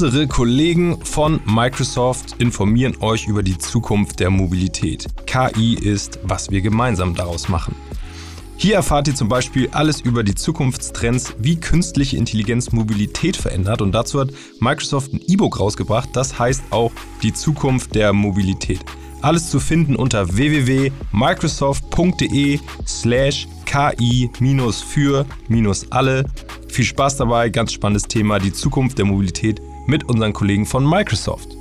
Unsere Kollegen von Microsoft informieren euch über die Zukunft der Mobilität. KI ist, was wir gemeinsam daraus machen. Hier erfahrt ihr zum Beispiel alles über die Zukunftstrends, wie künstliche Intelligenz Mobilität verändert. Und dazu hat Microsoft ein E-Book rausgebracht, das heißt auch die Zukunft der Mobilität. Alles zu finden unter www.microsoft.de slash ki-für-alle. Viel Spaß dabei, ganz spannendes Thema, die Zukunft der Mobilität mit unseren Kollegen von Microsoft.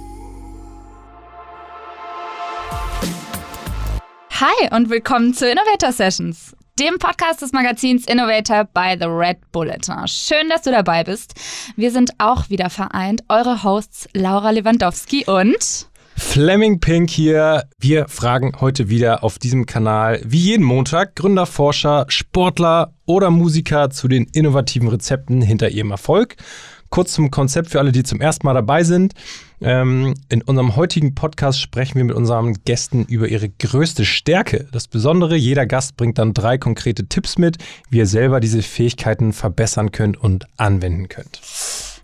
Hi und willkommen zu Innovator Sessions dem Podcast des Magazins Innovator by The Red Bulletin. Schön, dass du dabei bist. Wir sind auch wieder vereint. Eure Hosts Laura Lewandowski und Fleming Pink hier. Wir fragen heute wieder auf diesem Kanal, wie jeden Montag, Gründer, Forscher, Sportler oder Musiker zu den innovativen Rezepten hinter ihrem Erfolg. Kurz zum Konzept für alle, die zum ersten Mal dabei sind. Ähm, in unserem heutigen Podcast sprechen wir mit unseren Gästen über ihre größte Stärke. Das Besondere, jeder Gast bringt dann drei konkrete Tipps mit, wie ihr selber diese Fähigkeiten verbessern könnt und anwenden könnt.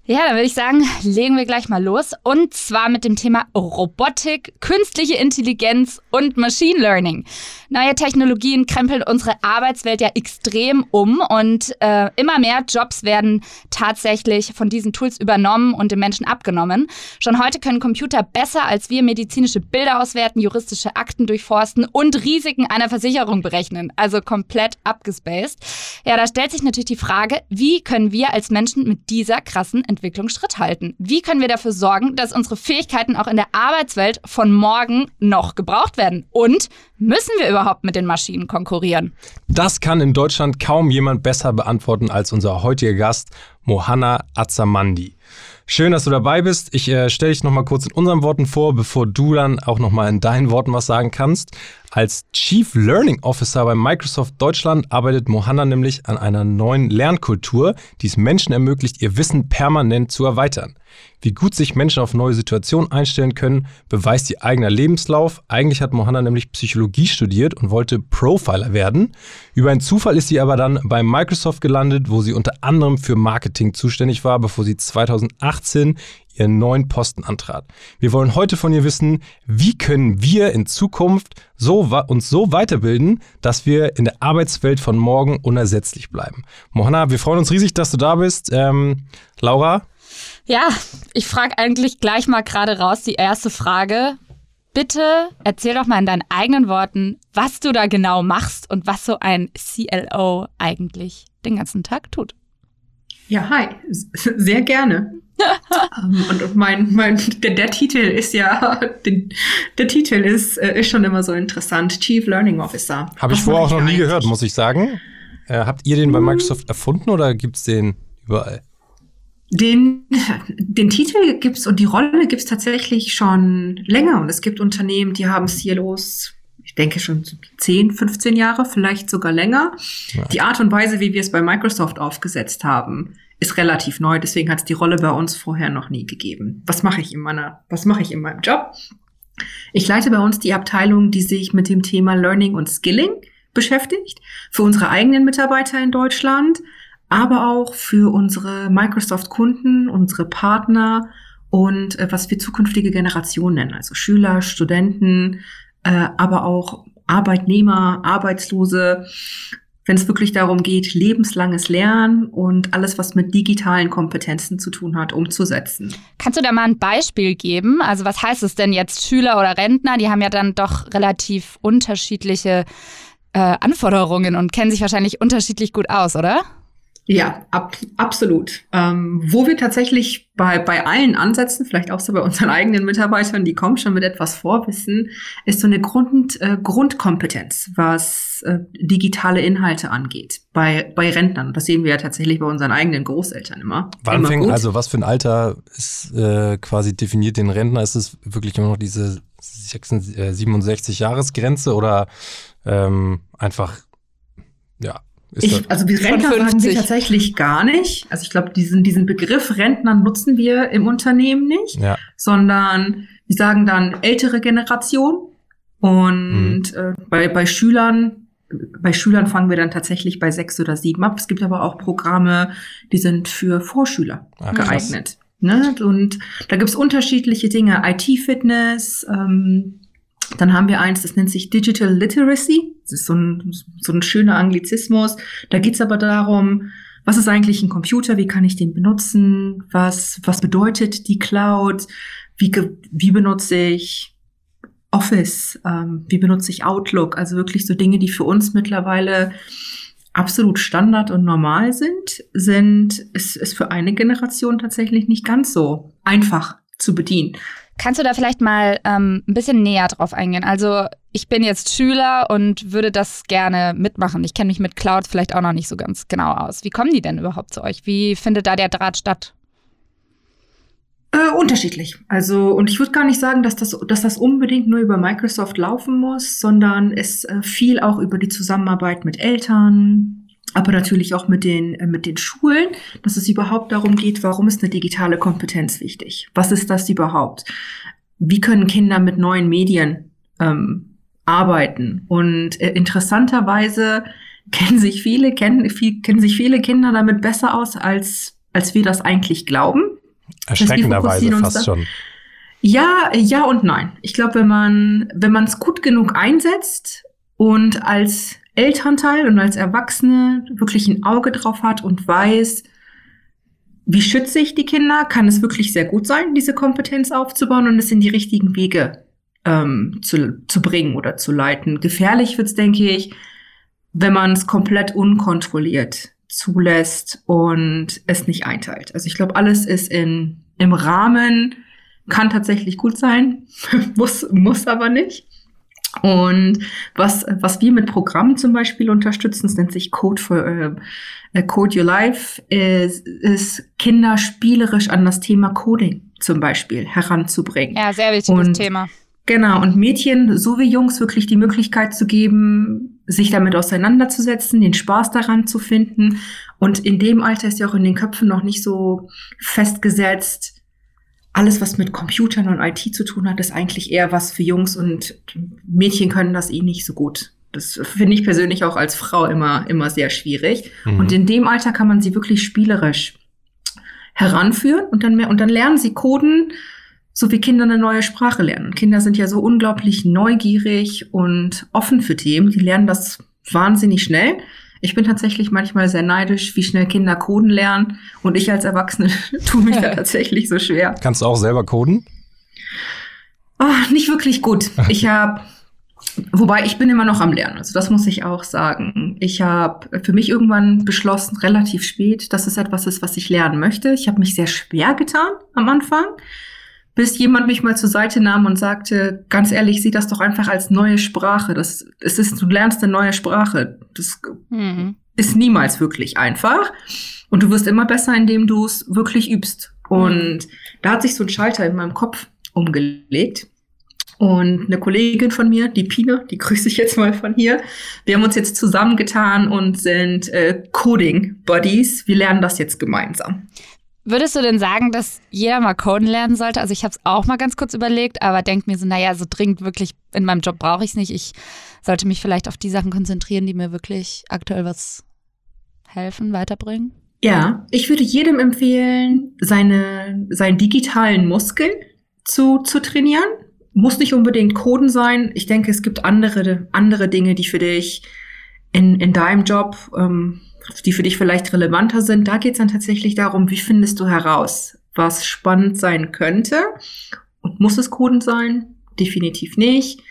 Ja, dann würde ich sagen, legen wir gleich mal los. Und zwar mit dem Thema Robotik, künstliche Intelligenz und Machine Learning. Neue Technologien krempeln unsere Arbeitswelt ja extrem um und äh, immer mehr Jobs werden tatsächlich von diesen Tools übernommen und den Menschen abgenommen. Schon heute können Computer besser als wir medizinische Bilder auswerten, juristische Akten durchforsten und Risiken einer Versicherung berechnen. Also komplett abgespaced. Ja, da stellt sich natürlich die Frage, wie können wir als Menschen mit dieser krassen Entwicklung Schritt halten? Wie können wir dafür sorgen, dass unsere Fähigkeiten auch in der Arbeitswelt von morgen noch gebraucht werden? Und müssen wir überhaupt mit den Maschinen konkurrieren? Das kann in Deutschland kaum jemand besser beantworten als unser heutiger Gast Mohanna Azamandi. Schön, dass du dabei bist. Ich äh, stelle dich nochmal kurz in unseren Worten vor, bevor du dann auch nochmal in deinen Worten was sagen kannst. Als Chief Learning Officer bei Microsoft Deutschland arbeitet Mohanna nämlich an einer neuen Lernkultur, die es Menschen ermöglicht, ihr Wissen permanent zu erweitern. Wie gut sich Menschen auf neue Situationen einstellen können, beweist ihr eigener Lebenslauf. Eigentlich hat Mohanna nämlich Psychologie studiert und wollte Profiler werden. Über einen Zufall ist sie aber dann bei Microsoft gelandet, wo sie unter anderem für Marketing zuständig war, bevor sie 2018 ihren neuen Posten antrat. Wir wollen heute von ihr wissen, wie können wir in Zukunft so uns so weiterbilden, dass wir in der Arbeitswelt von morgen unersetzlich bleiben. Mohanna, wir freuen uns riesig, dass du da bist. Ähm, Laura, ja, ich frage eigentlich gleich mal gerade raus die erste Frage. Bitte erzähl doch mal in deinen eigenen Worten, was du da genau machst und was so ein CLO eigentlich den ganzen Tag tut. Ja, hi, sehr gerne. um, und mein, mein, der, der Titel ist ja, den, der Titel ist, äh, ist schon immer so interessant. Chief Learning Officer. Habe ich vorher auch noch nie gehört, muss ich sagen. Äh, habt ihr den bei hm. Microsoft erfunden oder gibt es den überall? Den, den Titel gibt's und die Rolle gibt's tatsächlich schon länger. Und es gibt Unternehmen, die haben CLOs, ich denke schon 10, 15 Jahre, vielleicht sogar länger. Ja. Die Art und Weise, wie wir es bei Microsoft aufgesetzt haben, ist relativ neu. Deswegen hat es die Rolle bei uns vorher noch nie gegeben. Was mache ich in meiner, was mache ich in meinem Job? Ich leite bei uns die Abteilung, die sich mit dem Thema Learning und Skilling beschäftigt. Für unsere eigenen Mitarbeiter in Deutschland aber auch für unsere Microsoft-Kunden, unsere Partner und äh, was wir zukünftige Generationen nennen, also Schüler, Studenten, äh, aber auch Arbeitnehmer, Arbeitslose, wenn es wirklich darum geht, lebenslanges Lernen und alles, was mit digitalen Kompetenzen zu tun hat, umzusetzen. Kannst du da mal ein Beispiel geben? Also was heißt es denn jetzt Schüler oder Rentner? Die haben ja dann doch relativ unterschiedliche äh, Anforderungen und kennen sich wahrscheinlich unterschiedlich gut aus, oder? Ja, ab, absolut. Ähm, wo wir tatsächlich bei, bei allen Ansätzen, vielleicht auch so bei unseren eigenen Mitarbeitern, die kommen schon mit etwas Vorwissen, ist so eine Grund, äh, Grundkompetenz, was äh, digitale Inhalte angeht. Bei, bei Rentnern. Das sehen wir ja tatsächlich bei unseren eigenen Großeltern immer. Wann immer fängt, also was für ein Alter ist äh, quasi definiert den Rentner? Ist es wirklich immer noch diese 67-Jahres-Grenze äh, oder ähm, einfach, ja, ich, also wir Rentner sagen wir tatsächlich gar nicht. Also ich glaube, diesen, diesen Begriff Rentner nutzen wir im Unternehmen nicht, ja. sondern wir sagen dann ältere Generation. Und mhm. äh, bei, bei Schülern, bei Schülern fangen wir dann tatsächlich bei sechs oder sieben ab. Es gibt aber auch Programme, die sind für Vorschüler ah, geeignet. Ne? Und da gibt's unterschiedliche Dinge. IT-Fitness, ähm, dann haben wir eins, das nennt sich Digital Literacy. Das ist so ein, so ein schöner Anglizismus. Da geht's aber darum, was ist eigentlich ein Computer? Wie kann ich den benutzen? Was, was bedeutet die Cloud? Wie, wie benutze ich Office? Ähm, wie benutze ich Outlook? Also wirklich so Dinge, die für uns mittlerweile absolut Standard und normal sind, sind, ist, ist für eine Generation tatsächlich nicht ganz so einfach zu bedienen. Kannst du da vielleicht mal ähm, ein bisschen näher drauf eingehen? Also ich bin jetzt Schüler und würde das gerne mitmachen. Ich kenne mich mit Clouds vielleicht auch noch nicht so ganz genau aus. Wie kommen die denn überhaupt zu euch? Wie findet da der Draht statt? Äh, unterschiedlich. Also, und ich würde gar nicht sagen, dass das, dass das unbedingt nur über Microsoft laufen muss, sondern es äh, viel auch über die Zusammenarbeit mit Eltern, aber natürlich auch mit den, äh, mit den Schulen, dass es überhaupt darum geht, warum ist eine digitale Kompetenz wichtig? Was ist das überhaupt? Wie können Kinder mit neuen Medien ähm, arbeiten? Und äh, interessanterweise kennen sich viele, kennen, viel, kennen sich viele Kinder damit besser aus, als, als wir das eigentlich glauben. Erschreckenderweise fast schon. Ja, ja und nein. Ich glaube, wenn man, wenn man es gut genug einsetzt und als Elternteil und als Erwachsene wirklich ein Auge drauf hat und weiß, wie schütze ich die Kinder, kann es wirklich sehr gut sein, diese Kompetenz aufzubauen und es in die richtigen Wege ähm, zu, zu bringen oder zu leiten. Gefährlich wird's, denke ich, wenn man es komplett unkontrolliert zulässt und es nicht einteilt. Also ich glaube, alles ist in, im Rahmen, kann tatsächlich gut sein, muss, muss aber nicht. Und was, was wir mit Programmen zum Beispiel unterstützen, es nennt sich Code for äh, Code Your Life, ist, ist Kinder spielerisch an das Thema Coding zum Beispiel heranzubringen. Ja, sehr wichtiges Und, Thema. Genau, und Mädchen so wie Jungs wirklich die Möglichkeit zu geben, sich damit auseinanderzusetzen, den Spaß daran zu finden. Und in dem Alter ist ja auch in den Köpfen noch nicht so festgesetzt, alles, was mit Computern und IT zu tun hat, ist eigentlich eher was für Jungs und Mädchen können das eh nicht so gut. Das finde ich persönlich auch als Frau immer, immer sehr schwierig. Mhm. Und in dem Alter kann man sie wirklich spielerisch heranführen und dann mehr, und dann lernen sie Coden, so wie Kinder eine neue Sprache lernen. Kinder sind ja so unglaublich neugierig und offen für Themen. Die lernen das wahnsinnig schnell. Ich bin tatsächlich manchmal sehr neidisch, wie schnell Kinder coden lernen. Und ich als Erwachsene tue mich da tatsächlich so schwer. Kannst du auch selber coden? Oh, nicht wirklich gut. Ich habe, wobei ich bin immer noch am Lernen. Also das muss ich auch sagen. Ich habe für mich irgendwann beschlossen, relativ spät, dass es etwas ist, was ich lernen möchte. Ich habe mich sehr schwer getan am Anfang bis jemand mich mal zur Seite nahm und sagte, ganz ehrlich, sieh das doch einfach als neue Sprache. Das, es ist, du lernst eine neue Sprache. Das mhm. ist niemals wirklich einfach. Und du wirst immer besser, indem du es wirklich übst. Und da hat sich so ein Schalter in meinem Kopf umgelegt. Und eine Kollegin von mir, die Pina, die grüße ich jetzt mal von hier. Wir haben uns jetzt zusammengetan und sind äh, Coding Buddies. Wir lernen das jetzt gemeinsam. Würdest du denn sagen, dass jeder mal coden lernen sollte? Also ich habe es auch mal ganz kurz überlegt, aber denke mir so, naja, so dringend wirklich in meinem Job brauche ich es nicht. Ich sollte mich vielleicht auf die Sachen konzentrieren, die mir wirklich aktuell was helfen, weiterbringen. Ja, ich würde jedem empfehlen, seine, seinen digitalen Muskel zu, zu trainieren. Muss nicht unbedingt Coden sein. Ich denke, es gibt andere, andere Dinge, die für dich in, in deinem Job ähm, die für dich vielleicht relevanter sind. Da geht es dann tatsächlich darum, wie findest du heraus, was spannend sein könnte. Und muss es Coden sein? Definitiv nicht.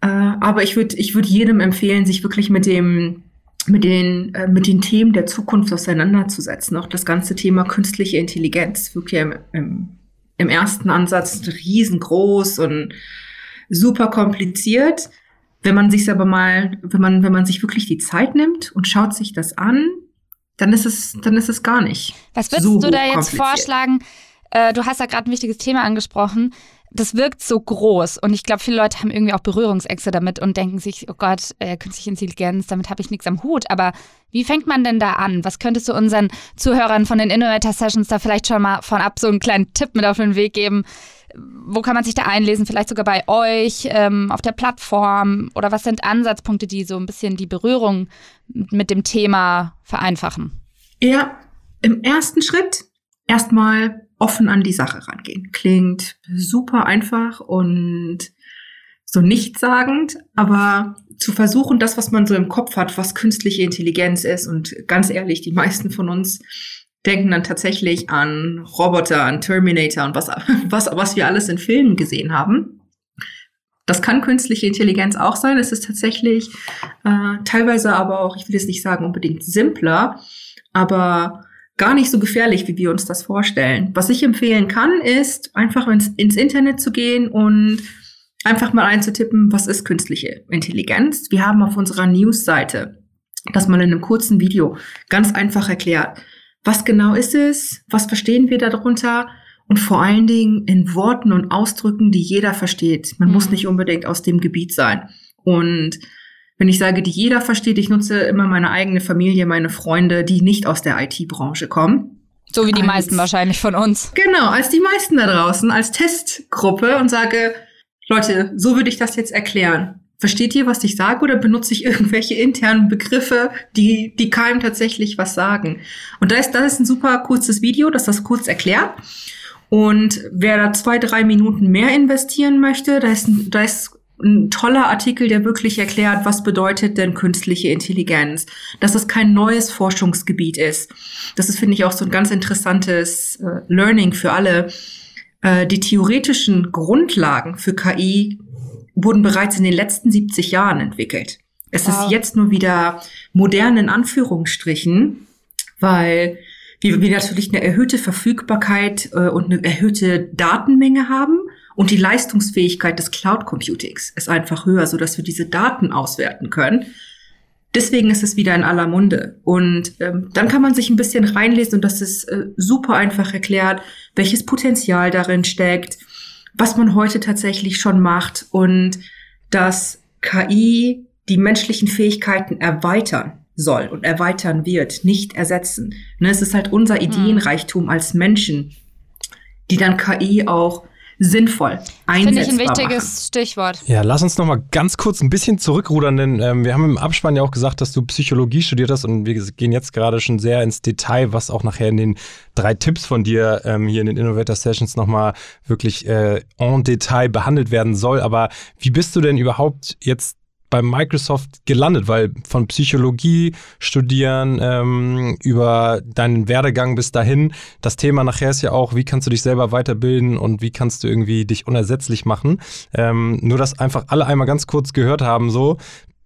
Äh, aber ich würde ich würd jedem empfehlen, sich wirklich mit dem mit den, äh, mit den Themen der Zukunft auseinanderzusetzen. Auch das ganze Thema künstliche Intelligenz, wirklich im, im, im ersten Ansatz riesengroß und super kompliziert. Wenn man sich aber mal, wenn man, wenn man sich wirklich die Zeit nimmt und schaut sich das an, dann ist es, dann ist es gar nicht. Was würdest so du da jetzt vorschlagen? Äh, du hast ja gerade ein wichtiges Thema angesprochen. Das wirkt so groß und ich glaube, viele Leute haben irgendwie auch Berührungsängste damit und denken sich, oh Gott, äh, künstliche Intelligenz, damit habe ich nichts am Hut. Aber wie fängt man denn da an? Was könntest du unseren Zuhörern von den Innovator Sessions da vielleicht schon mal von ab so einen kleinen Tipp mit auf den Weg geben? Wo kann man sich da einlesen? Vielleicht sogar bei euch ähm, auf der Plattform? Oder was sind Ansatzpunkte, die so ein bisschen die Berührung mit dem Thema vereinfachen? Ja, im ersten Schritt erstmal offen an die Sache rangehen. Klingt super einfach und so nichtssagend, aber zu versuchen, das, was man so im Kopf hat, was künstliche Intelligenz ist, und ganz ehrlich, die meisten von uns denken dann tatsächlich an Roboter, an Terminator und was, was, was wir alles in Filmen gesehen haben. Das kann künstliche Intelligenz auch sein. Es ist tatsächlich äh, teilweise aber auch, ich will jetzt nicht sagen unbedingt simpler, aber gar nicht so gefährlich, wie wir uns das vorstellen. Was ich empfehlen kann, ist einfach ins, ins Internet zu gehen und einfach mal einzutippen, was ist künstliche Intelligenz. Wir haben auf unserer News-Seite das mal in einem kurzen Video ganz einfach erklärt. Was genau ist es? Was verstehen wir darunter? Und vor allen Dingen in Worten und Ausdrücken, die jeder versteht. Man mhm. muss nicht unbedingt aus dem Gebiet sein. Und wenn ich sage, die jeder versteht, ich nutze immer meine eigene Familie, meine Freunde, die nicht aus der IT-Branche kommen. So wie die als, meisten wahrscheinlich von uns. Genau, als die meisten da draußen, als Testgruppe und sage, Leute, so würde ich das jetzt erklären. Versteht ihr, was ich sage, oder benutze ich irgendwelche internen Begriffe, die, die keinem tatsächlich was sagen? Und da ist, das ist ein super kurzes Video, das das kurz erklärt. Und wer da zwei, drei Minuten mehr investieren möchte, da ist, da ist ein toller Artikel, der wirklich erklärt, was bedeutet denn künstliche Intelligenz, dass es kein neues Forschungsgebiet ist. Das ist, finde ich, auch so ein ganz interessantes äh, Learning für alle. Äh, die theoretischen Grundlagen für KI wurden bereits in den letzten 70 Jahren entwickelt. Es wow. ist jetzt nur wieder modern in Anführungsstrichen, weil wir, wir natürlich eine erhöhte Verfügbarkeit äh, und eine erhöhte Datenmenge haben und die Leistungsfähigkeit des Cloud Computings ist einfach höher, so dass wir diese Daten auswerten können. Deswegen ist es wieder in aller Munde. Und ähm, dann kann man sich ein bisschen reinlesen und das ist äh, super einfach erklärt, welches Potenzial darin steckt, was man heute tatsächlich schon macht und dass KI die menschlichen Fähigkeiten erweitern soll und erweitern wird, nicht ersetzen. Ne, es ist halt unser mhm. Ideenreichtum als Menschen, die dann KI auch sinnvoll einsetzbar Finde ich ein wichtiges machen. Stichwort. Ja, lass uns noch mal ganz kurz ein bisschen zurückrudern, denn ähm, wir haben im Abspann ja auch gesagt, dass du Psychologie studiert hast und wir gehen jetzt gerade schon sehr ins Detail, was auch nachher in den drei Tipps von dir ähm, hier in den Innovator Sessions noch mal wirklich äh, en Detail behandelt werden soll. Aber wie bist du denn überhaupt jetzt bei Microsoft gelandet? Weil von Psychologie studieren ähm, über deinen Werdegang bis dahin, das Thema nachher ist ja auch, wie kannst du dich selber weiterbilden und wie kannst du irgendwie dich unersetzlich machen. Ähm, nur, dass einfach alle einmal ganz kurz gehört haben, so,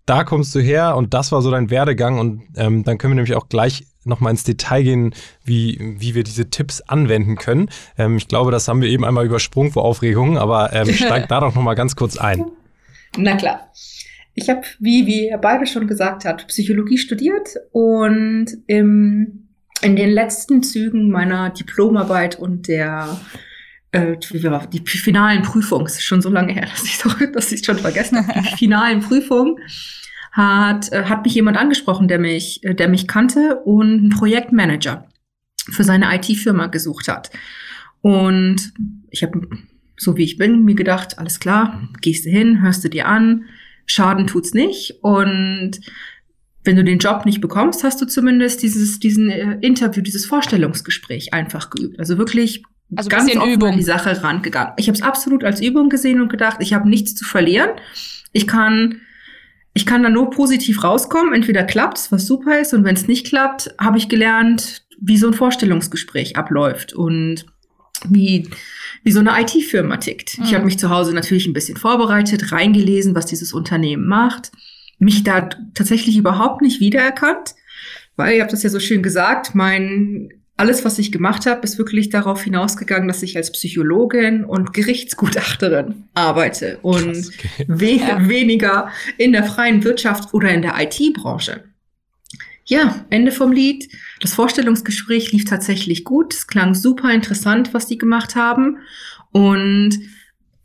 da kommst du her und das war so dein Werdegang und ähm, dann können wir nämlich auch gleich nochmal ins Detail gehen, wie, wie wir diese Tipps anwenden können. Ähm, ich glaube, das haben wir eben einmal übersprungen vor Aufregung, aber ähm, steig da doch nochmal ganz kurz ein. Na klar. Ich habe, wie, wie ihr beide schon gesagt habt, Psychologie studiert und im, in den letzten Zügen meiner Diplomarbeit und der äh, die finalen Prüfung, es ist schon so lange her, dass ich dass ich schon vergessen habe, die finalen Prüfung hat, äh, hat mich jemand angesprochen, der mich, äh, der mich kannte und einen Projektmanager für seine IT-Firma gesucht hat. Und ich habe, so wie ich bin, mir gedacht, alles klar, gehst du hin, hörst du dir an, Schaden tut's nicht. Und wenn du den Job nicht bekommst, hast du zumindest dieses, diesen äh, Interview, dieses Vorstellungsgespräch einfach geübt. Also wirklich also ganz offen Übung. an die Sache rangegangen. Ich habe es absolut als Übung gesehen und gedacht, ich habe nichts zu verlieren. Ich kann, ich kann da nur positiv rauskommen. Entweder klappt's, was super ist, und wenn es nicht klappt, habe ich gelernt, wie so ein Vorstellungsgespräch abläuft und wie wie so eine IT-Firma tickt. Mhm. Ich habe mich zu Hause natürlich ein bisschen vorbereitet, reingelesen, was dieses Unternehmen macht, mich da tatsächlich überhaupt nicht wiedererkannt, weil ihr habt das ja so schön gesagt, mein alles, was ich gemacht habe, ist wirklich darauf hinausgegangen, dass ich als Psychologin und Gerichtsgutachterin arbeite und Krass, okay. we ja. weniger in der freien Wirtschaft oder in der IT-Branche. Ja, Ende vom Lied. Das Vorstellungsgespräch lief tatsächlich gut. Es klang super interessant, was die gemacht haben. Und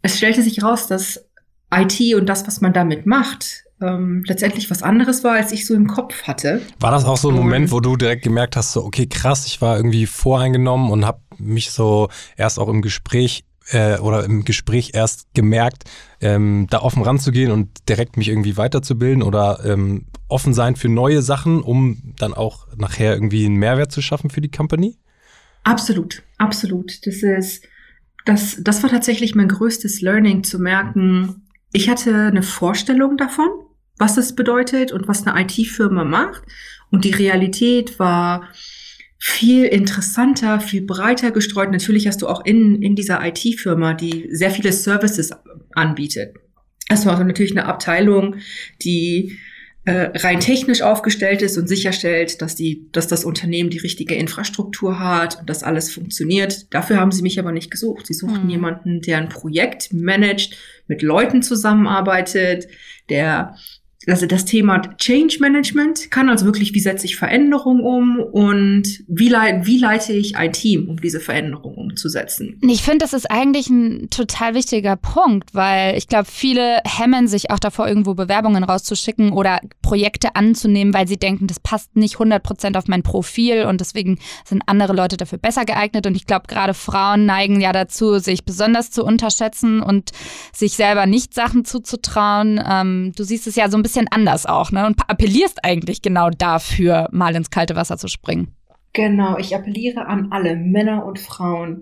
es stellte sich raus, dass IT und das, was man damit macht, ähm, letztendlich was anderes war, als ich so im Kopf hatte. War das auch so ein Moment, wo du direkt gemerkt hast, so, okay, krass, ich war irgendwie voreingenommen und habe mich so erst auch im Gespräch äh, oder im Gespräch erst gemerkt, ähm, da offen ranzugehen und direkt mich irgendwie weiterzubilden oder ähm, offen sein für neue Sachen, um dann auch nachher irgendwie einen Mehrwert zu schaffen für die Company? Absolut, absolut. Das ist, das, das war tatsächlich mein größtes Learning zu merken. Ich hatte eine Vorstellung davon, was es bedeutet und was eine IT-Firma macht. Und die Realität war viel interessanter, viel breiter gestreut. Natürlich hast du auch in, in dieser IT-Firma, die sehr viele Services anbietet. Es war also natürlich eine Abteilung, die äh, rein technisch aufgestellt ist und sicherstellt, dass die, dass das Unternehmen die richtige Infrastruktur hat und dass alles funktioniert. Dafür haben sie mich aber nicht gesucht. Sie suchten hm. jemanden, der ein Projekt managt, mit Leuten zusammenarbeitet, der also das Thema Change Management kann also wirklich, wie setze ich Veränderungen um und wie, wie leite ich ein Team, um diese Veränderungen umzusetzen. Ich finde, das ist eigentlich ein total wichtiger Punkt, weil ich glaube, viele hemmen sich auch davor, irgendwo Bewerbungen rauszuschicken oder Projekte anzunehmen, weil sie denken, das passt nicht 100 Prozent auf mein Profil und deswegen sind andere Leute dafür besser geeignet. Und ich glaube, gerade Frauen neigen ja dazu, sich besonders zu unterschätzen und sich selber nicht Sachen zuzutrauen. Ähm, du siehst es ja so ein bisschen bisschen anders auch, ne? Und appellierst eigentlich genau dafür, mal ins kalte Wasser zu springen. Genau, ich appelliere an alle Männer und Frauen.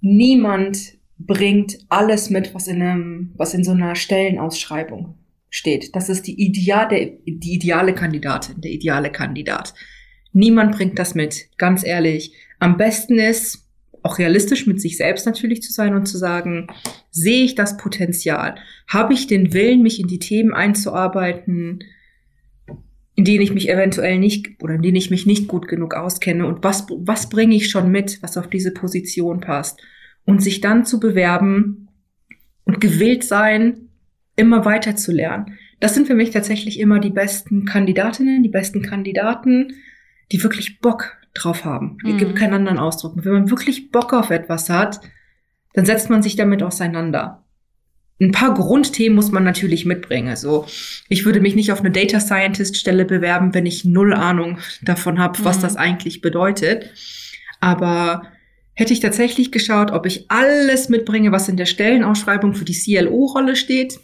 Niemand bringt alles mit, was in einem, was in so einer Stellenausschreibung steht. Das ist die, Ideal, der, die ideale Kandidatin, der ideale Kandidat. Niemand bringt das mit, ganz ehrlich. Am besten ist, auch realistisch mit sich selbst natürlich zu sein und zu sagen, sehe ich das Potenzial? Habe ich den Willen, mich in die Themen einzuarbeiten, in denen ich mich eventuell nicht oder in denen ich mich nicht gut genug auskenne? Und was, was bringe ich schon mit, was auf diese Position passt? Und sich dann zu bewerben und gewillt sein, immer weiter zu lernen. Das sind für mich tatsächlich immer die besten Kandidatinnen, die besten Kandidaten, die wirklich Bock drauf haben. Es mhm. gibt keinen anderen Ausdruck. Und wenn man wirklich Bock auf etwas hat, dann setzt man sich damit auseinander. Ein paar Grundthemen muss man natürlich mitbringen. Also ich würde mich nicht auf eine Data Scientist Stelle bewerben, wenn ich null Ahnung davon habe, was mhm. das eigentlich bedeutet. Aber hätte ich tatsächlich geschaut, ob ich alles mitbringe, was in der Stellenausschreibung für die CLO-Rolle steht,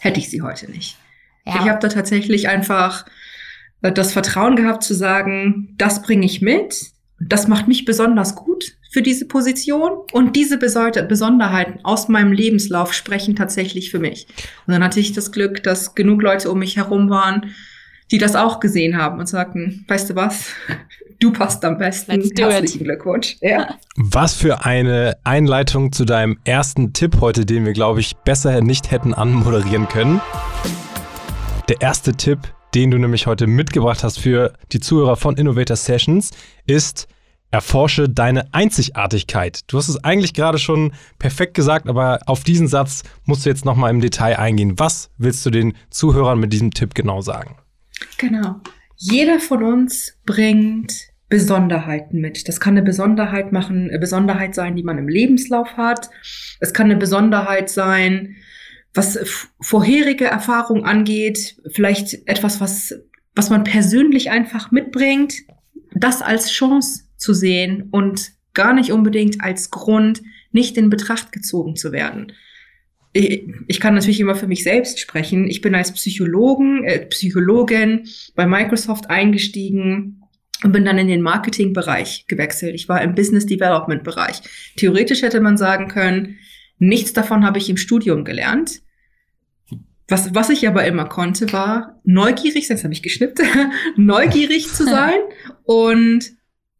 hätte ich sie heute nicht. Ja. Ich habe da tatsächlich einfach das Vertrauen gehabt zu sagen, das bringe ich mit, das macht mich besonders gut für diese Position und diese Besonderheiten aus meinem Lebenslauf sprechen tatsächlich für mich. Und dann hatte ich das Glück, dass genug Leute um mich herum waren, die das auch gesehen haben und sagten, weißt du was, du passt am besten. Herzlichen Glückwunsch. Ja. Was für eine Einleitung zu deinem ersten Tipp heute, den wir, glaube ich, besser nicht hätten anmoderieren können. Der erste Tipp den du nämlich heute mitgebracht hast für die Zuhörer von Innovator Sessions, ist Erforsche deine Einzigartigkeit. Du hast es eigentlich gerade schon perfekt gesagt, aber auf diesen Satz musst du jetzt nochmal im Detail eingehen. Was willst du den Zuhörern mit diesem Tipp genau sagen? Genau. Jeder von uns bringt Besonderheiten mit. Das kann eine Besonderheit machen, eine Besonderheit sein, die man im Lebenslauf hat. Es kann eine Besonderheit sein, was vorherige Erfahrung angeht, vielleicht etwas, was, was man persönlich einfach mitbringt, das als Chance zu sehen und gar nicht unbedingt als Grund, nicht in Betracht gezogen zu werden. Ich, kann natürlich immer für mich selbst sprechen. Ich bin als Psychologen, äh, Psychologin bei Microsoft eingestiegen und bin dann in den Marketingbereich gewechselt. Ich war im Business Development Bereich. Theoretisch hätte man sagen können, nichts davon habe ich im Studium gelernt. Was, was ich aber immer konnte, war neugierig, jetzt habe ich geschnippt, neugierig zu sein und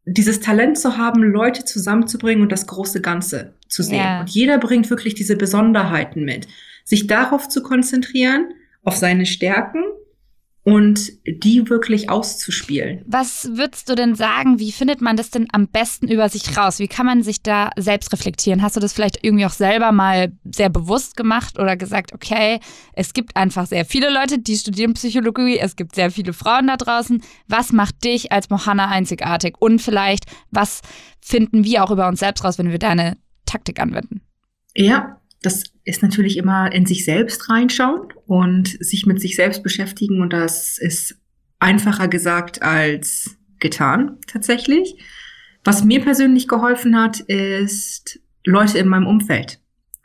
dieses Talent zu haben, Leute zusammenzubringen und das große Ganze zu sehen. Yeah. Und jeder bringt wirklich diese Besonderheiten mit. Sich darauf zu konzentrieren, auf seine Stärken und die wirklich auszuspielen. Was würdest du denn sagen, wie findet man das denn am besten über sich raus? Wie kann man sich da selbst reflektieren? Hast du das vielleicht irgendwie auch selber mal sehr bewusst gemacht oder gesagt, okay, es gibt einfach sehr viele Leute, die studieren Psychologie, es gibt sehr viele Frauen da draußen. Was macht dich als Mohanna einzigartig? Und vielleicht, was finden wir auch über uns selbst raus, wenn wir deine Taktik anwenden? Ja, das ist natürlich immer in sich selbst reinschauen und sich mit sich selbst beschäftigen. Und das ist einfacher gesagt als getan, tatsächlich. Was mir persönlich geholfen hat, ist, Leute in meinem Umfeld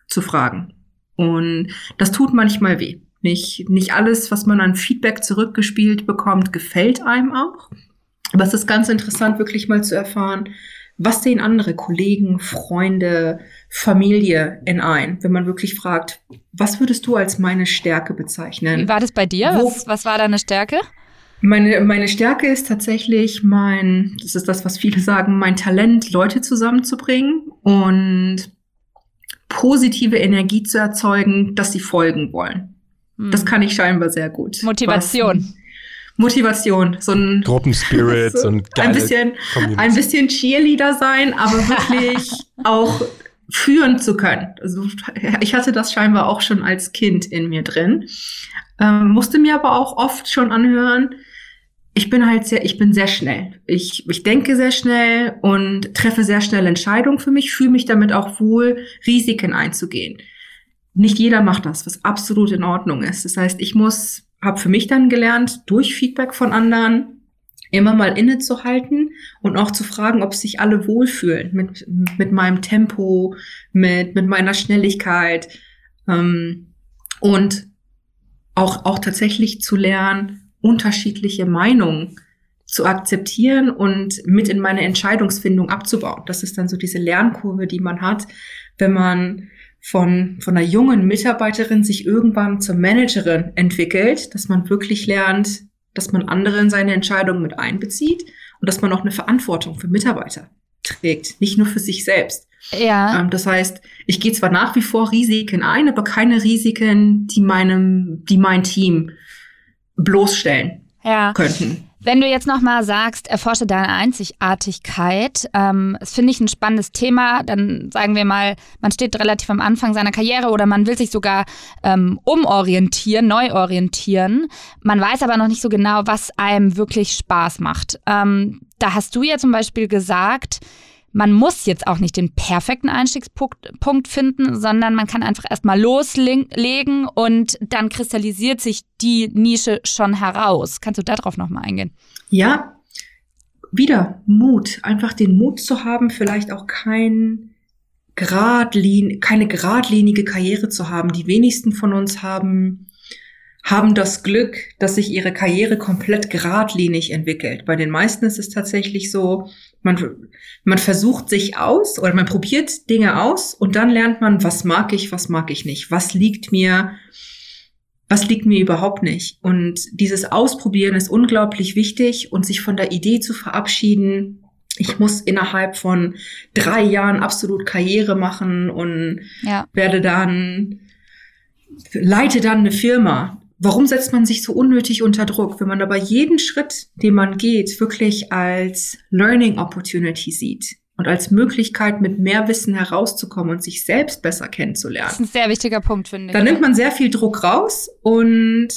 zu fragen. Und das tut manchmal weh. Nicht, nicht alles, was man an Feedback zurückgespielt bekommt, gefällt einem auch. Aber es ist ganz interessant, wirklich mal zu erfahren, was sehen andere Kollegen, Freunde, Familie in ein, wenn man wirklich fragt, was würdest du als meine Stärke bezeichnen? Wie war das bei dir? Was, was war deine Stärke? Meine, meine Stärke ist tatsächlich mein, das ist das, was viele sagen, mein Talent, Leute zusammenzubringen und positive Energie zu erzeugen, dass sie folgen wollen. Hm. Das kann ich scheinbar sehr gut. Motivation. Was, Motivation, so ein Gruppenspirit, so, ein, ein bisschen, ein bisschen Cheerleader sein, aber wirklich auch führen zu können. Also ich hatte das scheinbar auch schon als Kind in mir drin, ähm, musste mir aber auch oft schon anhören. Ich bin halt sehr, ich bin sehr schnell. Ich, ich denke sehr schnell und treffe sehr schnell Entscheidungen für mich, fühle mich damit auch wohl, Risiken einzugehen. Nicht jeder macht das, was absolut in Ordnung ist. Das heißt, ich muss habe für mich dann gelernt, durch Feedback von anderen immer mal innezuhalten und auch zu fragen, ob sich alle wohlfühlen mit, mit meinem Tempo, mit, mit meiner Schnelligkeit ähm, und auch, auch tatsächlich zu lernen, unterschiedliche Meinungen zu akzeptieren und mit in meine Entscheidungsfindung abzubauen. Das ist dann so diese Lernkurve, die man hat, wenn man von, von einer jungen Mitarbeiterin sich irgendwann zur Managerin entwickelt, dass man wirklich lernt, dass man andere in seine Entscheidungen mit einbezieht und dass man auch eine Verantwortung für Mitarbeiter trägt, nicht nur für sich selbst. Ja. Ähm, das heißt, ich gehe zwar nach wie vor Risiken ein, aber keine Risiken, die meinem, die mein Team bloßstellen ja. könnten. Wenn du jetzt nochmal sagst, erforsche deine Einzigartigkeit, ähm, das finde ich ein spannendes Thema. Dann sagen wir mal, man steht relativ am Anfang seiner Karriere oder man will sich sogar ähm, umorientieren, neu orientieren. Man weiß aber noch nicht so genau, was einem wirklich Spaß macht. Ähm, da hast du ja zum Beispiel gesagt, man muss jetzt auch nicht den perfekten Einstiegspunkt finden, sondern man kann einfach erstmal loslegen und dann kristallisiert sich die Nische schon heraus. Kannst du darauf nochmal eingehen? Ja, wieder Mut. Einfach den Mut zu haben, vielleicht auch kein Gradlin keine geradlinige Karriere zu haben. Die wenigsten von uns haben haben das Glück, dass sich ihre Karriere komplett geradlinig entwickelt. Bei den meisten ist es tatsächlich so, man, man versucht sich aus oder man probiert Dinge aus und dann lernt man, was mag ich, was mag ich nicht, was liegt mir, was liegt mir überhaupt nicht. Und dieses Ausprobieren ist unglaublich wichtig und sich von der Idee zu verabschieden, ich muss innerhalb von drei Jahren absolut Karriere machen und ja. werde dann, leite dann eine Firma. Warum setzt man sich so unnötig unter Druck, wenn man aber jeden Schritt, den man geht, wirklich als Learning Opportunity sieht und als Möglichkeit, mit mehr Wissen herauszukommen und sich selbst besser kennenzulernen? Das ist ein sehr wichtiger Punkt, finde ich. Dann nimmt man sehr viel Druck raus und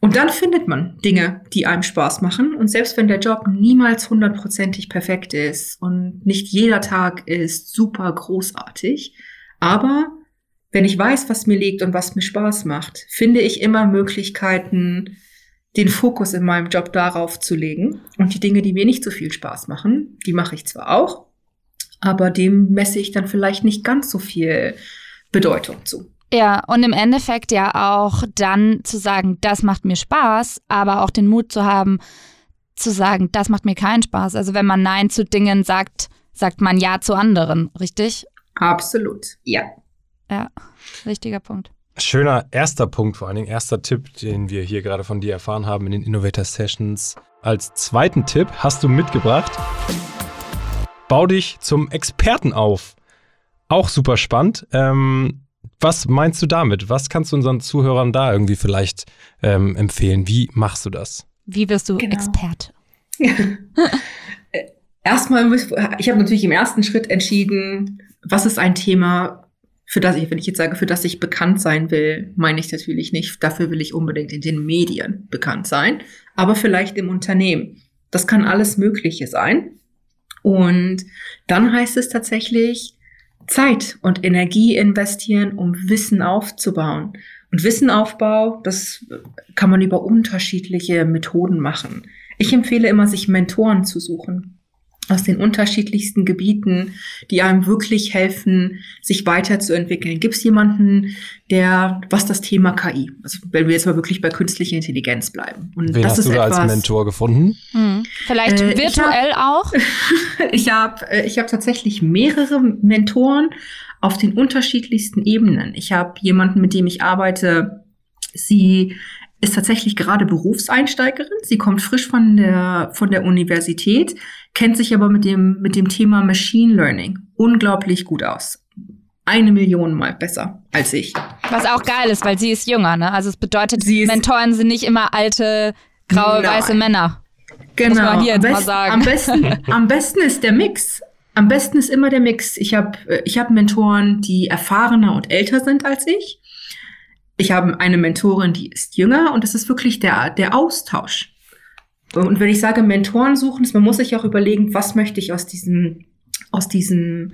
und dann findet man Dinge, die einem Spaß machen. Und selbst wenn der Job niemals hundertprozentig perfekt ist und nicht jeder Tag ist super großartig, aber wenn ich weiß, was mir liegt und was mir Spaß macht, finde ich immer Möglichkeiten, den Fokus in meinem Job darauf zu legen. Und die Dinge, die mir nicht so viel Spaß machen, die mache ich zwar auch, aber dem messe ich dann vielleicht nicht ganz so viel Bedeutung zu. Ja, und im Endeffekt ja auch dann zu sagen, das macht mir Spaß, aber auch den Mut zu haben, zu sagen, das macht mir keinen Spaß. Also wenn man Nein zu Dingen sagt, sagt man Ja zu anderen, richtig? Absolut, ja. Ja, richtiger Punkt. Schöner erster Punkt, vor allen Dingen erster Tipp, den wir hier gerade von dir erfahren haben in den Innovator Sessions. Als zweiten Tipp hast du mitgebracht, bau dich zum Experten auf. Auch super spannend. Ähm, was meinst du damit? Was kannst du unseren Zuhörern da irgendwie vielleicht ähm, empfehlen? Wie machst du das? Wie wirst du genau. Experte? Erstmal, ich habe natürlich im ersten Schritt entschieden, was ist ein Thema, für das ich, wenn ich jetzt sage, für das ich bekannt sein will, meine ich natürlich nicht, dafür will ich unbedingt in den Medien bekannt sein, aber vielleicht im Unternehmen. Das kann alles Mögliche sein. Und dann heißt es tatsächlich, Zeit und Energie investieren, um Wissen aufzubauen. Und Wissenaufbau, das kann man über unterschiedliche Methoden machen. Ich empfehle immer, sich Mentoren zu suchen. Aus den unterschiedlichsten Gebieten, die einem wirklich helfen, sich weiterzuentwickeln. Gibt es jemanden, der, was das Thema KI, also wenn wir jetzt mal wirklich bei künstlicher Intelligenz bleiben. Und Wen das hast ist du da etwas, als Mentor gefunden? Hm. Vielleicht äh, virtuell ich hab, auch? ich habe äh, ich hab tatsächlich mehrere Mentoren auf den unterschiedlichsten Ebenen. Ich habe jemanden, mit dem ich arbeite, sie ist tatsächlich gerade Berufseinsteigerin. Sie kommt frisch von der, von der Universität, kennt sich aber mit dem, mit dem Thema Machine Learning unglaublich gut aus. Eine Million mal besser als ich. Was auch geil ist, weil sie ist jünger, ne? Also es bedeutet, sie Mentoren sind nicht immer alte, graue, Nein. weiße Männer. Genau. Am, best. Am besten, am besten ist der Mix. Am besten ist immer der Mix. Ich habe ich hab Mentoren, die erfahrener und älter sind als ich ich habe eine Mentorin, die ist jünger und es ist wirklich der, der Austausch. Und wenn ich sage Mentoren suchen, man muss sich auch überlegen, was möchte ich aus diesem, aus diesem,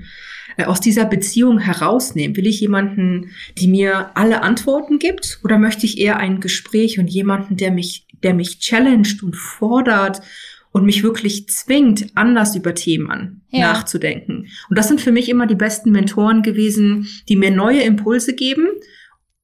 äh, aus dieser Beziehung herausnehmen? Will ich jemanden, die mir alle Antworten gibt, oder möchte ich eher ein Gespräch und jemanden, der mich, der mich challenged und fordert und mich wirklich zwingt, anders über Themen ja. nachzudenken? Und das sind für mich immer die besten Mentoren gewesen, die mir neue Impulse geben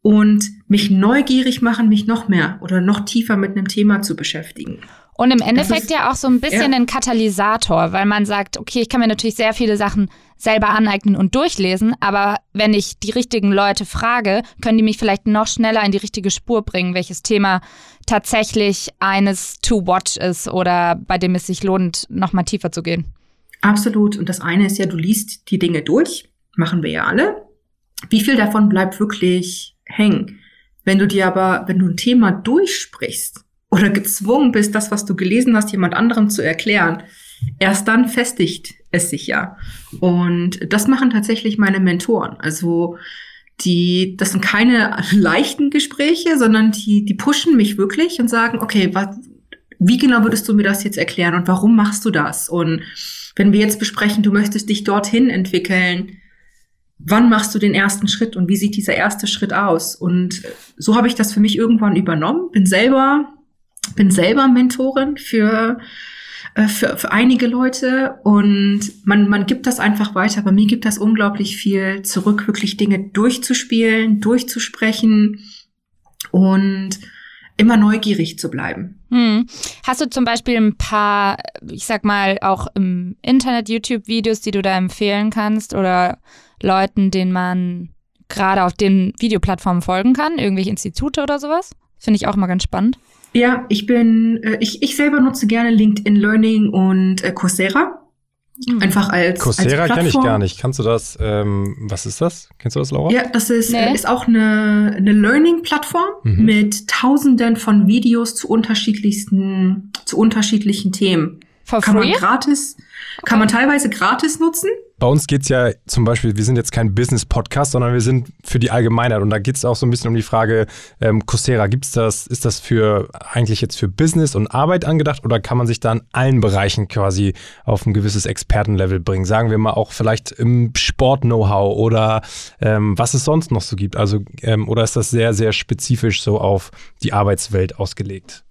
und mich neugierig machen, mich noch mehr oder noch tiefer mit einem Thema zu beschäftigen. Und im Endeffekt ist, ja auch so ein bisschen ja. ein Katalysator, weil man sagt, okay, ich kann mir natürlich sehr viele Sachen selber aneignen und durchlesen, aber wenn ich die richtigen Leute frage, können die mich vielleicht noch schneller in die richtige Spur bringen, welches Thema tatsächlich eines to watch ist oder bei dem es sich lohnt, noch mal tiefer zu gehen. Absolut. Und das eine ist ja, du liest die Dinge durch, machen wir ja alle. Wie viel davon bleibt wirklich hängen. Wenn du dir aber, wenn du ein Thema durchsprichst oder gezwungen bist, das, was du gelesen hast, jemand anderem zu erklären, erst dann festigt es sich ja. Und das machen tatsächlich meine Mentoren. Also die, das sind keine leichten Gespräche, sondern die, die pushen mich wirklich und sagen, okay, was, wie genau würdest du mir das jetzt erklären und warum machst du das? Und wenn wir jetzt besprechen, du möchtest dich dorthin entwickeln, wann machst du den ersten Schritt und wie sieht dieser erste Schritt aus? Und so habe ich das für mich irgendwann übernommen, bin selber, bin selber Mentorin für, äh, für, für einige Leute und man, man gibt das einfach weiter. Bei mir gibt das unglaublich viel zurück, wirklich Dinge durchzuspielen, durchzusprechen und immer neugierig zu bleiben. Hm. Hast du zum Beispiel ein paar, ich sag mal, auch im Internet YouTube-Videos, die du da empfehlen kannst oder Leuten, denen man gerade auf den Videoplattformen folgen kann, irgendwelche Institute oder sowas. Finde ich auch mal ganz spannend. Ja, ich bin, äh, ich, ich selber nutze gerne LinkedIn Learning und äh, Coursera. Hm. Einfach als Coursera kenne ich gar nicht. Kannst du das? Ähm, was ist das? Kennst du das, Laura? Ja, das ist, nee. äh, ist auch eine, eine Learning-Plattform mhm. mit Tausenden von Videos zu unterschiedlichsten, zu unterschiedlichen Themen. For kann free? man gratis, okay. kann man teilweise gratis nutzen. Bei uns geht es ja zum Beispiel, wir sind jetzt kein Business-Podcast, sondern wir sind für die Allgemeinheit. Und da geht es auch so ein bisschen um die Frage, ähm, Coursera, gibt's das, ist das für eigentlich jetzt für Business und Arbeit angedacht oder kann man sich da in allen Bereichen quasi auf ein gewisses Expertenlevel bringen? Sagen wir mal auch vielleicht im Sport-Know-how oder ähm, was es sonst noch so gibt. Also, ähm, oder ist das sehr, sehr spezifisch so auf die Arbeitswelt ausgelegt?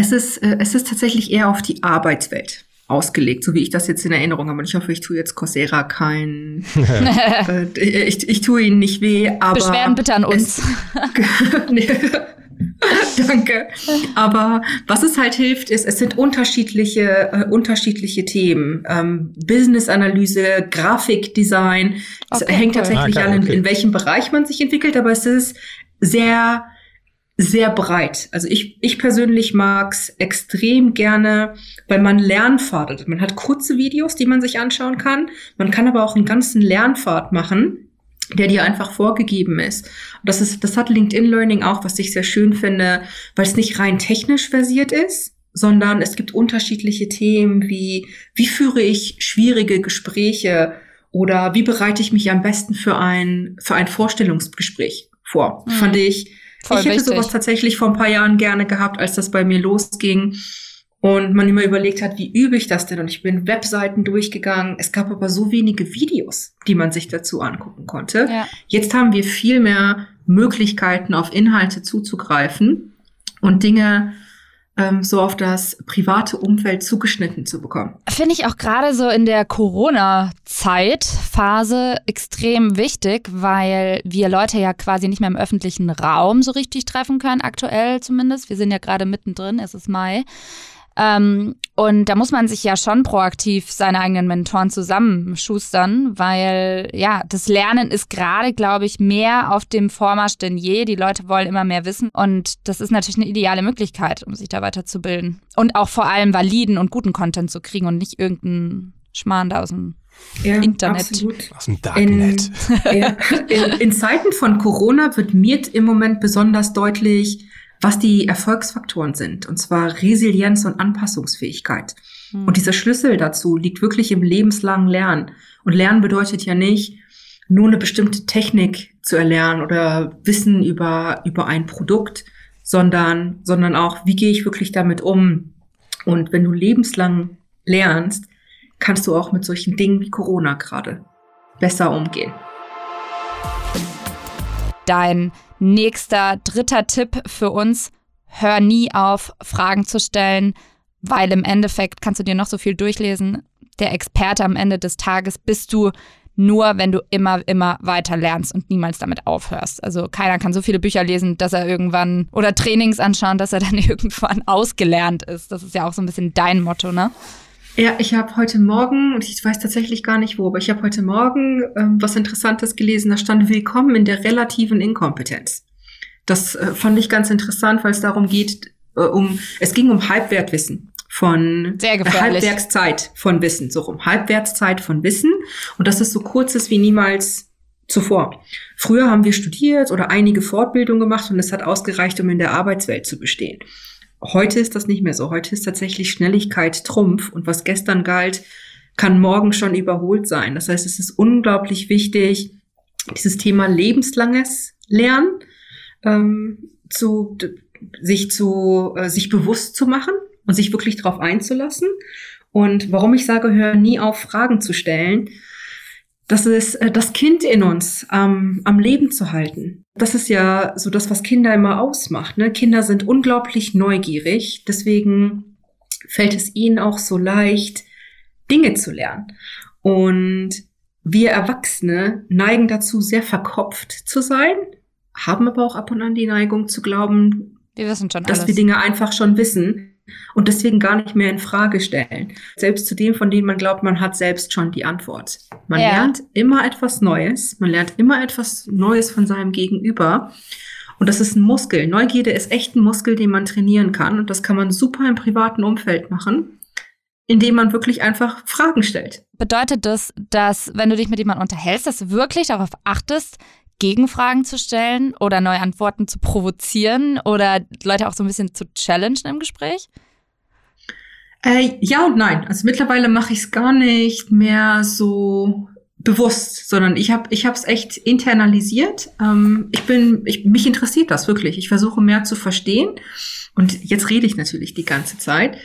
Es ist, äh, es ist tatsächlich eher auf die Arbeitswelt ausgelegt, so wie ich das jetzt in Erinnerung habe. Und ich hoffe, ich tue jetzt Coursera kein, äh, ich, ich tue ihnen nicht weh, aber. Beschwerden bitte an uns. Danke. Aber was es halt hilft, ist, es sind unterschiedliche, äh, unterschiedliche Themen. Ähm, Business-Analyse, Grafikdesign. Es okay, hängt cool. tatsächlich ah, an, in, in welchem Bereich man sich entwickelt, aber es ist sehr sehr breit. Also ich, ich persönlich mag's extrem gerne, weil man Lernpfade, man hat kurze Videos, die man sich anschauen kann. Man kann aber auch einen ganzen Lernpfad machen, der dir einfach vorgegeben ist. Und das ist, das hat LinkedIn Learning auch, was ich sehr schön finde, weil es nicht rein technisch versiert ist, sondern es gibt unterschiedliche Themen wie, wie führe ich schwierige Gespräche oder wie bereite ich mich am besten für ein, für ein Vorstellungsgespräch vor. Mhm. Fand ich, Voll ich hätte wichtig. sowas tatsächlich vor ein paar Jahren gerne gehabt, als das bei mir losging. Und man immer überlegt hat, wie übe ich das denn? Und ich bin Webseiten durchgegangen. Es gab aber so wenige Videos, die man sich dazu angucken konnte. Ja. Jetzt haben wir viel mehr Möglichkeiten, auf Inhalte zuzugreifen und Dinge so auf das private Umfeld zugeschnitten zu bekommen. Finde ich auch gerade so in der Corona-Zeit-Phase extrem wichtig, weil wir Leute ja quasi nicht mehr im öffentlichen Raum so richtig treffen können, aktuell zumindest. Wir sind ja gerade mittendrin, es ist Mai. Ähm, und da muss man sich ja schon proaktiv seine eigenen Mentoren zusammenschustern, weil ja, das Lernen ist gerade, glaube ich, mehr auf dem Vormarsch denn je. Die Leute wollen immer mehr wissen und das ist natürlich eine ideale Möglichkeit, um sich da weiterzubilden. Und auch vor allem validen und guten Content zu kriegen und nicht irgendeinen Schmarrn da aus dem ja, Internet. Absolut. Aus dem Darknet. In, ja, in, in Zeiten von Corona wird mir im Moment besonders deutlich, was die Erfolgsfaktoren sind, und zwar Resilienz und Anpassungsfähigkeit. Mhm. Und dieser Schlüssel dazu liegt wirklich im lebenslangen Lernen. Und Lernen bedeutet ja nicht, nur eine bestimmte Technik zu erlernen oder Wissen über, über ein Produkt, sondern, sondern auch, wie gehe ich wirklich damit um? Und wenn du lebenslang lernst, kannst du auch mit solchen Dingen wie Corona gerade besser umgehen. Dein Nächster, dritter Tipp für uns, hör nie auf, Fragen zu stellen, weil im Endeffekt kannst du dir noch so viel durchlesen. Der Experte am Ende des Tages bist du nur, wenn du immer, immer weiter lernst und niemals damit aufhörst. Also keiner kann so viele Bücher lesen, dass er irgendwann oder Trainings anschauen, dass er dann irgendwann ausgelernt ist. Das ist ja auch so ein bisschen dein Motto, ne? Ja, ich habe heute Morgen, und ich weiß tatsächlich gar nicht wo, aber ich habe heute Morgen ähm, was Interessantes gelesen. Da stand Willkommen in der relativen Inkompetenz. Das äh, fand ich ganz interessant, weil es darum geht, äh, um, es ging um Halbwertwissen von Sehr gefährlich. Halbwertszeit von Wissen, so rum. Halbwertszeit von Wissen. Und das ist so kurz ist wie niemals zuvor. Früher haben wir studiert oder einige Fortbildungen gemacht und es hat ausgereicht, um in der Arbeitswelt zu bestehen. Heute ist das nicht mehr so. Heute ist tatsächlich Schnelligkeit Trumpf und was gestern galt, kann morgen schon überholt sein. Das heißt, es ist unglaublich wichtig, dieses Thema lebenslanges Lernen ähm, zu sich zu äh, sich bewusst zu machen und sich wirklich darauf einzulassen. Und warum ich sage, hör nie auf, Fragen zu stellen, das ist äh, das Kind in uns ähm, am Leben zu halten. Das ist ja so das, was Kinder immer ausmacht. Ne? Kinder sind unglaublich neugierig, deswegen fällt es ihnen auch so leicht, Dinge zu lernen. Und wir Erwachsene neigen dazu, sehr verkopft zu sein, haben aber auch ab und an die Neigung zu glauben, wir dass alles. wir Dinge einfach schon wissen und deswegen gar nicht mehr in Frage stellen. Selbst zu dem, von dem man glaubt, man hat selbst schon die Antwort. Man Ja. lernt immer etwas Neues, man lernt immer etwas Neues von seinem Gegenüber. Und das ist ein Muskel. Neugierde ist echt ein Muskel, den man trainieren kann. Und das kann man super im privaten Umfeld machen, indem man wirklich einfach Fragen stellt. Bedeutet das, dass wenn du dich mit jemandem unterhältst, dass du wirklich darauf achtest, Gegenfragen zu stellen oder neue Antworten zu provozieren oder Leute auch so ein bisschen zu challengen im Gespräch? Äh, ja und nein. Also mittlerweile mache ich es gar nicht mehr so bewusst, sondern ich habe ich es echt internalisiert. Ähm, ich bin ich, mich interessiert das wirklich. Ich versuche mehr zu verstehen und jetzt rede ich natürlich die ganze Zeit.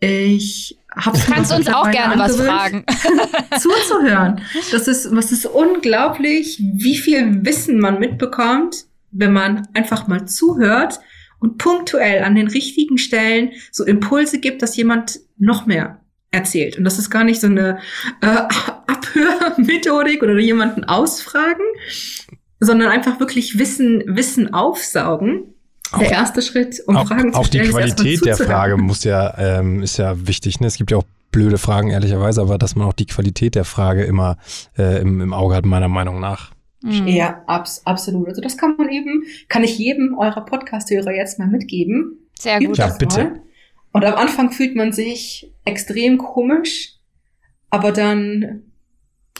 Ich habe Du kannst uns auch gerne was fragen. zuzuhören. Das ist, was ist unglaublich, wie viel Wissen man mitbekommt, wenn man einfach mal zuhört und punktuell an den richtigen Stellen so Impulse gibt, dass jemand noch mehr erzählt. Und das ist gar nicht so eine äh, Abhörmethodik oder jemanden ausfragen, sondern einfach wirklich Wissen, Wissen aufsaugen. Auch- Der erste Schritt, um auch, Fragen zu auch die stellen, ist erstmal Qualität der. Frage muss ja, ähm, ist ja wichtig. Ne? Es gibt ja auch blöde Fragen, ehrlicherweise, aber dass man auch die Qualität der Frage immer äh, im, im Auge hat, meiner Meinung nach. Mhm. Ja, abs absolut. Also das kann man eben, kann ich jedem eurer Podcast-Hörer jetzt mal mitgeben. Sehr gut. Ja, bitte. Mal. Und am Anfang fühlt man sich extrem komisch, aber dann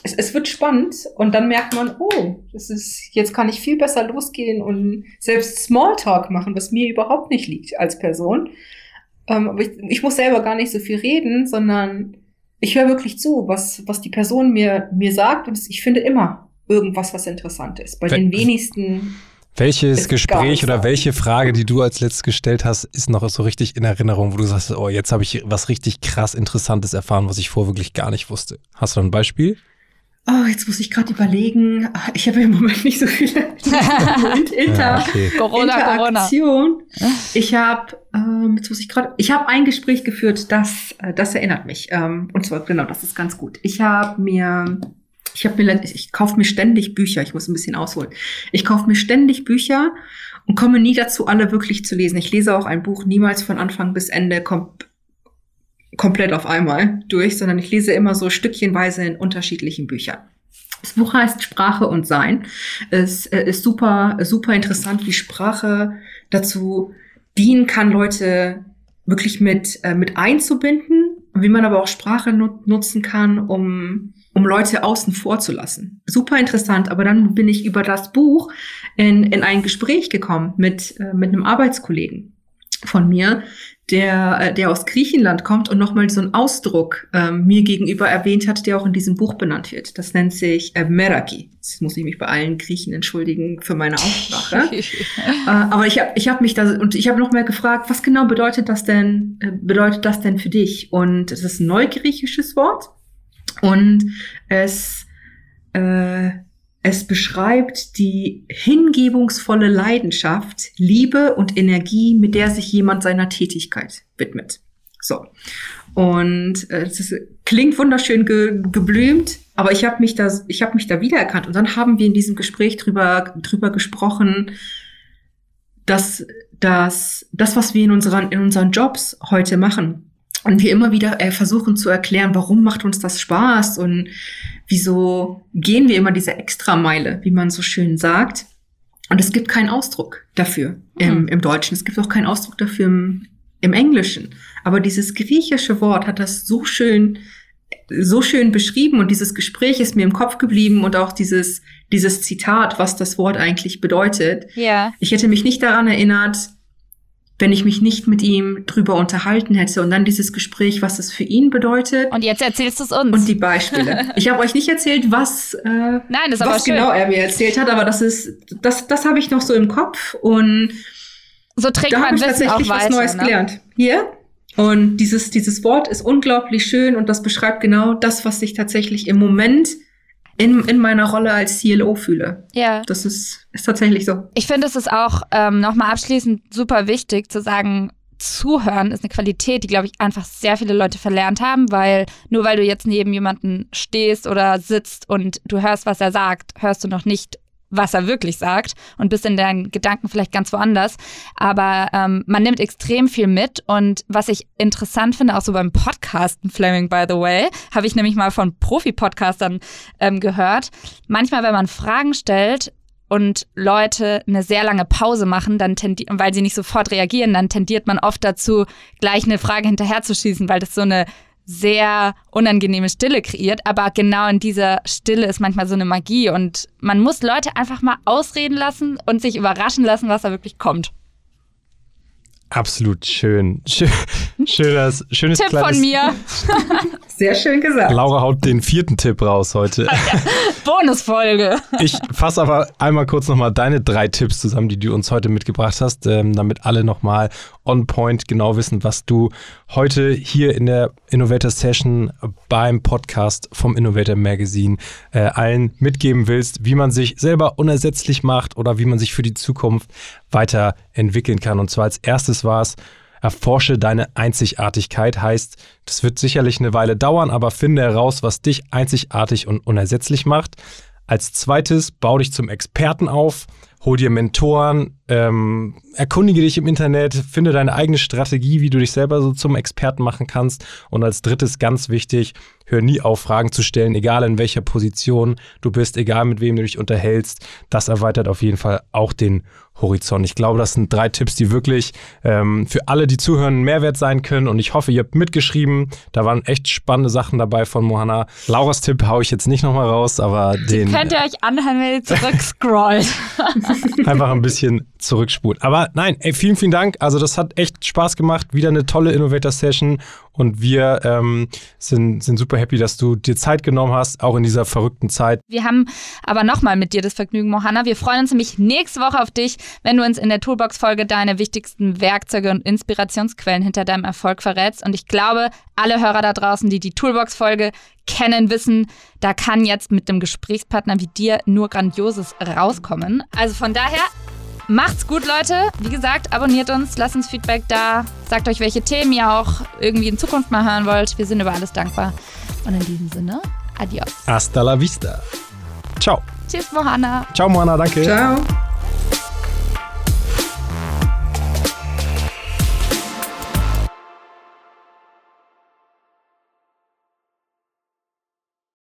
es, es wird spannend und dann merkt man, oh, das ist jetzt kann ich viel besser losgehen und selbst Smalltalk machen, was mir überhaupt nicht liegt als Person. Ähm, aber ich, ich muss selber gar nicht so viel reden, sondern ich höre wirklich zu, was was die Person mir mir sagt und ich finde immer irgendwas, was interessant ist. Bei Wenn- den wenigsten Welches Gespräch oder welche Frage, die du als letztes gestellt hast, ist noch so richtig in Erinnerung, wo du sagst, oh, jetzt habe ich was richtig krass Interessantes erfahren, was ich vorher wirklich gar nicht wusste. Hast du ein Beispiel? Oh, jetzt muss ich gerade überlegen. Ich habe im Moment nicht so viele Inter ja, okay. Corona, Interaktion. Corona. Ich habe, ähm, jetzt muss ich gerade, ich habe ein Gespräch geführt, das, äh, das erinnert mich. Ähm, und zwar genau, das ist ganz gut. Ich habe mir, ich habe mir, ich kaufe mir ständig Bücher. Ich muss ein bisschen ausholen. Ich kaufe mir ständig Bücher und komme nie dazu, alle wirklich zu lesen. Ich lese auch ein Buch niemals von Anfang bis Ende kom komplett auf einmal durch, sondern ich lese immer so stückchenweise in unterschiedlichen Büchern. Das Buch heißt Sprache und Sein. Es äh, ist super, super interessant, wie Sprache dazu dienen kann, Leute wirklich mit, äh, mit einzubinden, wie man aber auch Sprache nut nutzen kann, um, um Leute außen vor zu lassen. Super interessant, aber dann bin ich über das Buch in, in ein Gespräch gekommen mit, äh, mit einem Arbeitskollegen von mir, der, äh, der aus Griechenland kommt und nochmal so einen Ausdruck ähm, mir gegenüber erwähnt hat, der auch in diesem Buch benannt wird. Das nennt sich äh, Meraki. Jetzt muss ich mich bei allen Griechen entschuldigen für meine Aussprache. äh, aber ich habe ich hab mich da und ich habe noch mal gefragt, was genau bedeutet das denn, äh, bedeutet das denn für dich? Und es ist ein neugriechisches Wort und es äh, es beschreibt die hingebungsvolle Leidenschaft, Liebe und Energie, mit der sich jemand seiner Tätigkeit widmet. So. Und äh, es klingt wunderschön ge geblümt, aber ich habe mich da, ich habe mich da wiedererkannt. Und dann haben wir in diesem Gespräch drüber, drüber gesprochen, dass, dass das, was wir in unseren, in unseren Jobs heute machen, und wir immer wieder äh, versuchen zu erklären, warum macht uns das Spaß und wieso gehen wir immer diese Extrameile, wie man so schön sagt. Und es gibt keinen Ausdruck dafür im, mhm. im Deutschen. Es gibt auch keinen Ausdruck dafür im, im Englischen. Aber dieses griechische Wort hat das so schön, so schön beschrieben und dieses Gespräch ist mir im Kopf geblieben und auch dieses, dieses Zitat, was das Wort eigentlich bedeutet. Ja. Ich hätte mich nicht daran erinnert, wenn ich mich nicht mit ihm drüber unterhalten hätte und dann dieses Gespräch, was es für ihn bedeutet. Und jetzt erzählst du es uns. Und die Beispiele. ich habe euch nicht erzählt, was, äh, Nein, das was genau er mir erzählt hat, aber das ist, das, das habe ich noch so im Kopf und so trägt da man ich Wissen tatsächlich was Neues ne? gelernt. Hier. Und dieses, dieses Wort ist unglaublich schön und das beschreibt genau das, was ich tatsächlich im Moment in, in meiner Rolle als CLO fühle. Ja. Das ist, ist tatsächlich so. Ich finde, es ist auch ähm, nochmal abschließend super wichtig zu sagen, Zuhören ist eine Qualität, die, glaube ich, einfach sehr viele Leute verlernt haben, weil nur weil du jetzt neben jemanden stehst oder sitzt und du hörst, was er sagt, hörst du noch nicht was er wirklich sagt und bist in deinen Gedanken vielleicht ganz woanders. Aber ähm, man nimmt extrem viel mit und was ich interessant finde, auch so beim Podcasten, Fleming, by the way, habe ich nämlich mal von Profi-Podcastern ähm, gehört. Manchmal, wenn man Fragen stellt, und Leute eine sehr lange Pause machen, dann weil sie nicht sofort reagieren, dann tendiert man oft dazu, gleich eine Frage hinterherzuschießen, weil das so eine sehr unangenehme Stille kreiert, aber genau in dieser Stille ist manchmal so eine Magie und man muss Leute einfach mal ausreden lassen und sich überraschen lassen, was da wirklich kommt. Absolut schön. schön schönes, schönes Tipp kleines von mir. Sehr schön gesagt. Laura haut den vierten Tipp raus heute. Bonusfolge. Ich fasse aber einmal kurz nochmal deine drei Tipps zusammen, die du uns heute mitgebracht hast, ähm, damit alle nochmal on point genau wissen, was du heute hier in der Innovator Session beim Podcast vom Innovator Magazine äh, allen mitgeben willst, wie man sich selber unersetzlich macht oder wie man sich für die Zukunft weiterentwickeln kann. Und zwar als erstes war es, Erforsche deine Einzigartigkeit heißt, das wird sicherlich eine Weile dauern, aber finde heraus, was dich einzigartig und unersetzlich macht. Als zweites, bau dich zum Experten auf, hol dir Mentoren, ähm, erkundige dich im Internet, finde deine eigene Strategie, wie du dich selber so zum Experten machen kannst. Und als drittes, ganz wichtig, hör nie auf, Fragen zu stellen, egal in welcher Position du bist, egal mit wem du dich unterhältst. Das erweitert auf jeden Fall auch den Horizont. Ich glaube, das sind drei Tipps, die wirklich ähm, für alle, die zuhören, Mehrwert sein können. Und ich hoffe, ihr habt mitgeschrieben. Da waren echt spannende Sachen dabei von Mohana. Lauras Tipp haue ich jetzt nicht nochmal raus, aber den. Könnt ihr euch anhören, wenn ihr zurückscrollt. einfach ein bisschen zurückspulen. Aber nein, ey, vielen, vielen Dank. Also, das hat echt Spaß gemacht. Wieder eine tolle Innovator-Session. Und wir ähm, sind, sind super happy, dass du dir Zeit genommen hast, auch in dieser verrückten Zeit. Wir haben aber nochmal mit dir das Vergnügen, Mohanna. Wir freuen uns nämlich nächste Woche auf dich, wenn du uns in der Toolbox-Folge deine wichtigsten Werkzeuge und Inspirationsquellen hinter deinem Erfolg verrätst. Und ich glaube, alle Hörer da draußen, die die Toolbox-Folge kennen, wissen, da kann jetzt mit dem Gesprächspartner wie dir nur Grandioses rauskommen. Also von daher, macht's gut, Leute. Wie gesagt, abonniert uns, lasst uns Feedback da, sagt euch, welche Themen ihr auch irgendwie in Zukunft mal hören wollt. Wir sind über alles dankbar. Und in diesem Sinne, adios. Hasta la vista. Ciao. Tschüss, Mohana. Ciao, Moana, danke. Ciao.